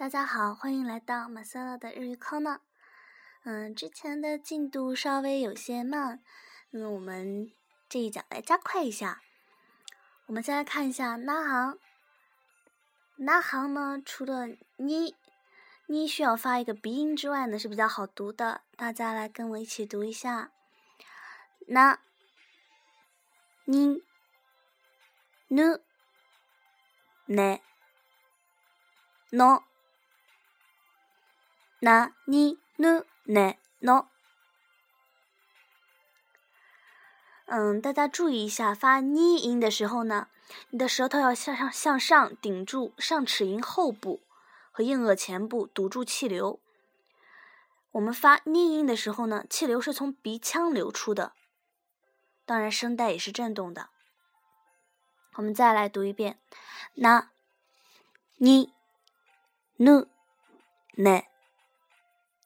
大家好，欢迎来到马萨拉的日语课呢。嗯，之前的进度稍微有些慢，那么我们这一讲来加快一下。我们先来看一下那行，那行呢，除了你你需要发一个鼻音之外呢，是比较好读的。大家来跟我一起读一下，那你ぬねの 那你ぬねの，嗯，大家注意一下，发呢音的时候呢，你的舌头要向上向上顶住上齿龈后部和硬腭前部，堵住气流。我们发呢音的时候呢，气流是从鼻腔流出的，当然声带也是震动的。我们再来读一遍，那你ぬね。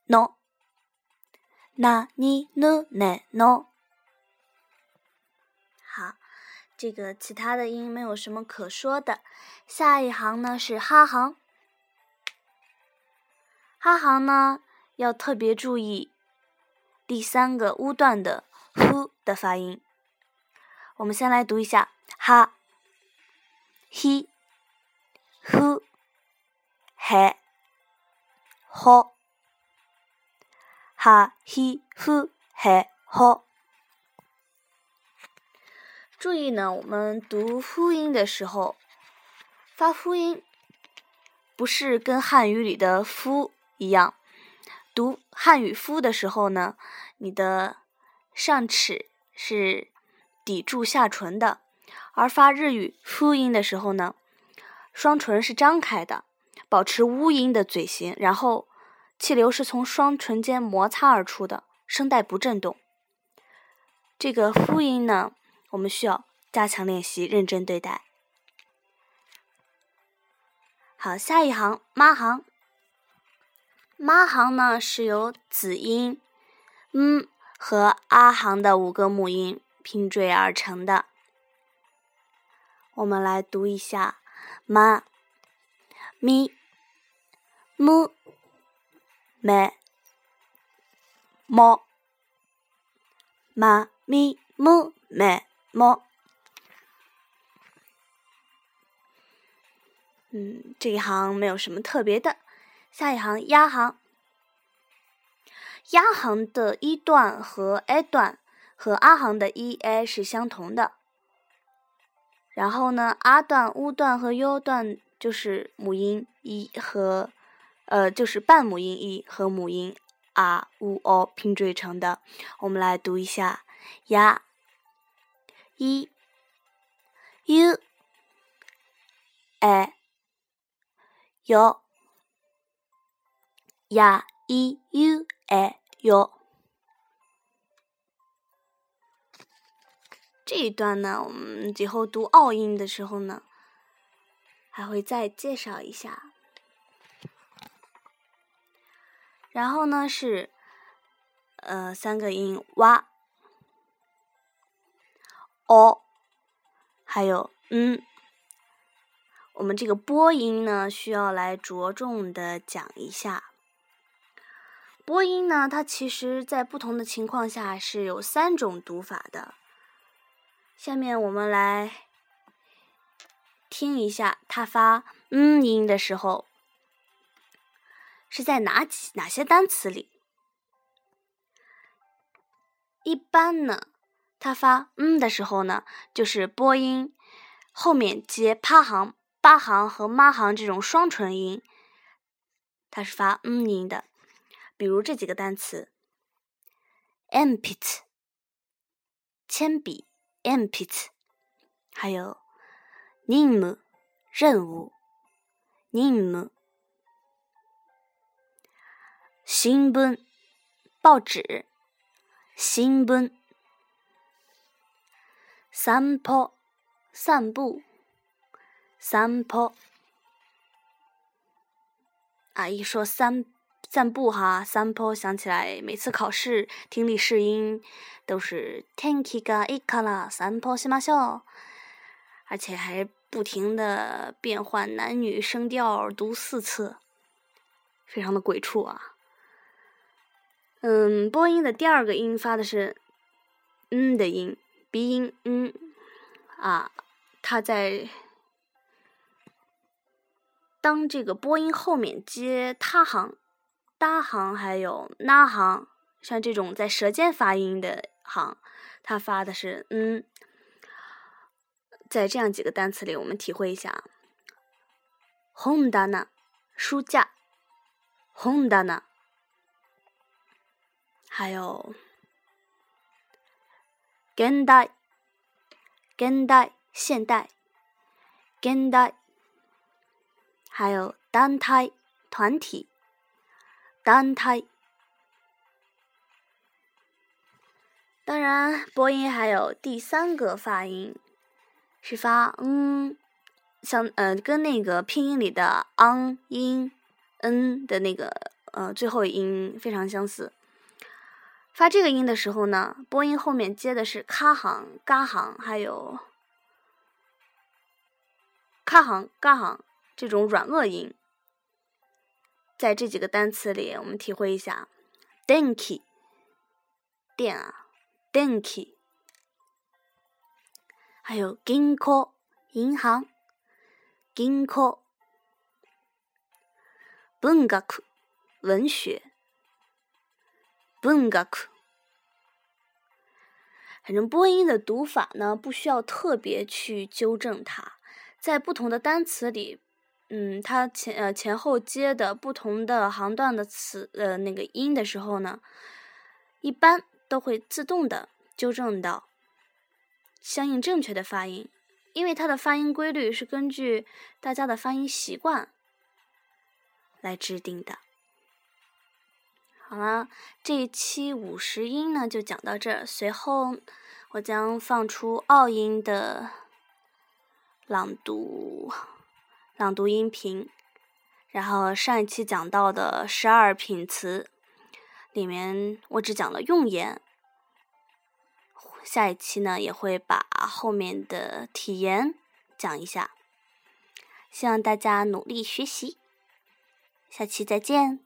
no，那你呢 no，好，这个其他的音没有什么可说的。下一行呢是哈行，哈行呢要特别注意第三个乌段的 h 的发音。我们先来读一下哈，he hu he ho。哈、嘿，呼、嘿、ho。注意呢，我们读呼音的时候，发呼音不是跟汉语里的“夫”一样。读汉语“夫”的时候呢，你的上齿是抵住下唇的；而发日语“夫”音的时候呢，双唇是张开的，保持乌音的嘴型，然后。气流是从双唇间摩擦而出的，声带不震动。这个复音呢，我们需要加强练习，认真对待。好，下一行妈行，妈行呢是由子音嗯和阿行的五个母音拼缀而成的。我们来读一下妈咪木。め、も、ま、み、む、め、も。嗯，这一行没有什么特别的。下一行压行，压行的一段和 a 段和啊行的一 a 是相同的。然后呢，啊段、乌段和 u 段就是母音一和。 呃，就是半母音 e 和母音 r、u、o 拼缀成的。我们来读一下：呀、i、u、e、yo、呀、i、u、e、yo。这一段呢，我们以后读奥音的时候呢，还会再介绍一下。然后呢是，呃，三个音哇、哦，还有嗯。我们这个播音呢，需要来着重的讲一下。播音呢，它其实在不同的情况下是有三种读法的。下面我们来听一下它发嗯音的时候。是在哪几哪些单词里？一般呢，它发嗯的时候呢，就是播音后面接趴行、八行和妈行这种双唇音，它是发嗯音的。比如这几个单词 MPIT 铅笔，empty，还有 name 任务，name。新聞报纸，新聞。散歩散步，散歩。啊，一说散散步哈，散歩想起来，每次考试听力试音都是天気がいいから散歩しましょう，而且还不停的变换男女声调读四次。 非常的鬼畜啊。 嗯，播音的第二个音发的是“嗯”的音，鼻音“嗯”啊，它在当这个播音后面接他行、搭行还有那行，像这种在舌尖发音的行，它发的是“嗯”。在这样几个单词里，我们体会一下：honda 书架，honda 还有现代，现代现代，现代，还有单胎团体，单胎。当然，播音还有第三个发音是发嗯，像呃跟那个拼音里的 ang 音 n 的那个呃最后音非常相似。发这个音的时候呢，播音后面接的是卡行、嘎行，还有卡行、嘎行这种软腭音。在这几个单词里，我们体会一下：denki 电啊，denki，还有 ginko 银行，ginko，文学文学。文学，反正播音的读法呢，不需要特别去纠正它。在不同的单词里，嗯，它前呃前后接的不同的行段的词呃那个音的时候呢，一般都会自动的纠正到相应正确的发音，因为它的发音规律是根据大家的发音习惯来制定的。好了，这一期五十音呢就讲到这儿。随后我将放出奥音的朗读朗读音频，然后上一期讲到的十二品词里面我只讲了用言，下一期呢也会把后面的体言讲一下，希望大家努力学习，下期再见。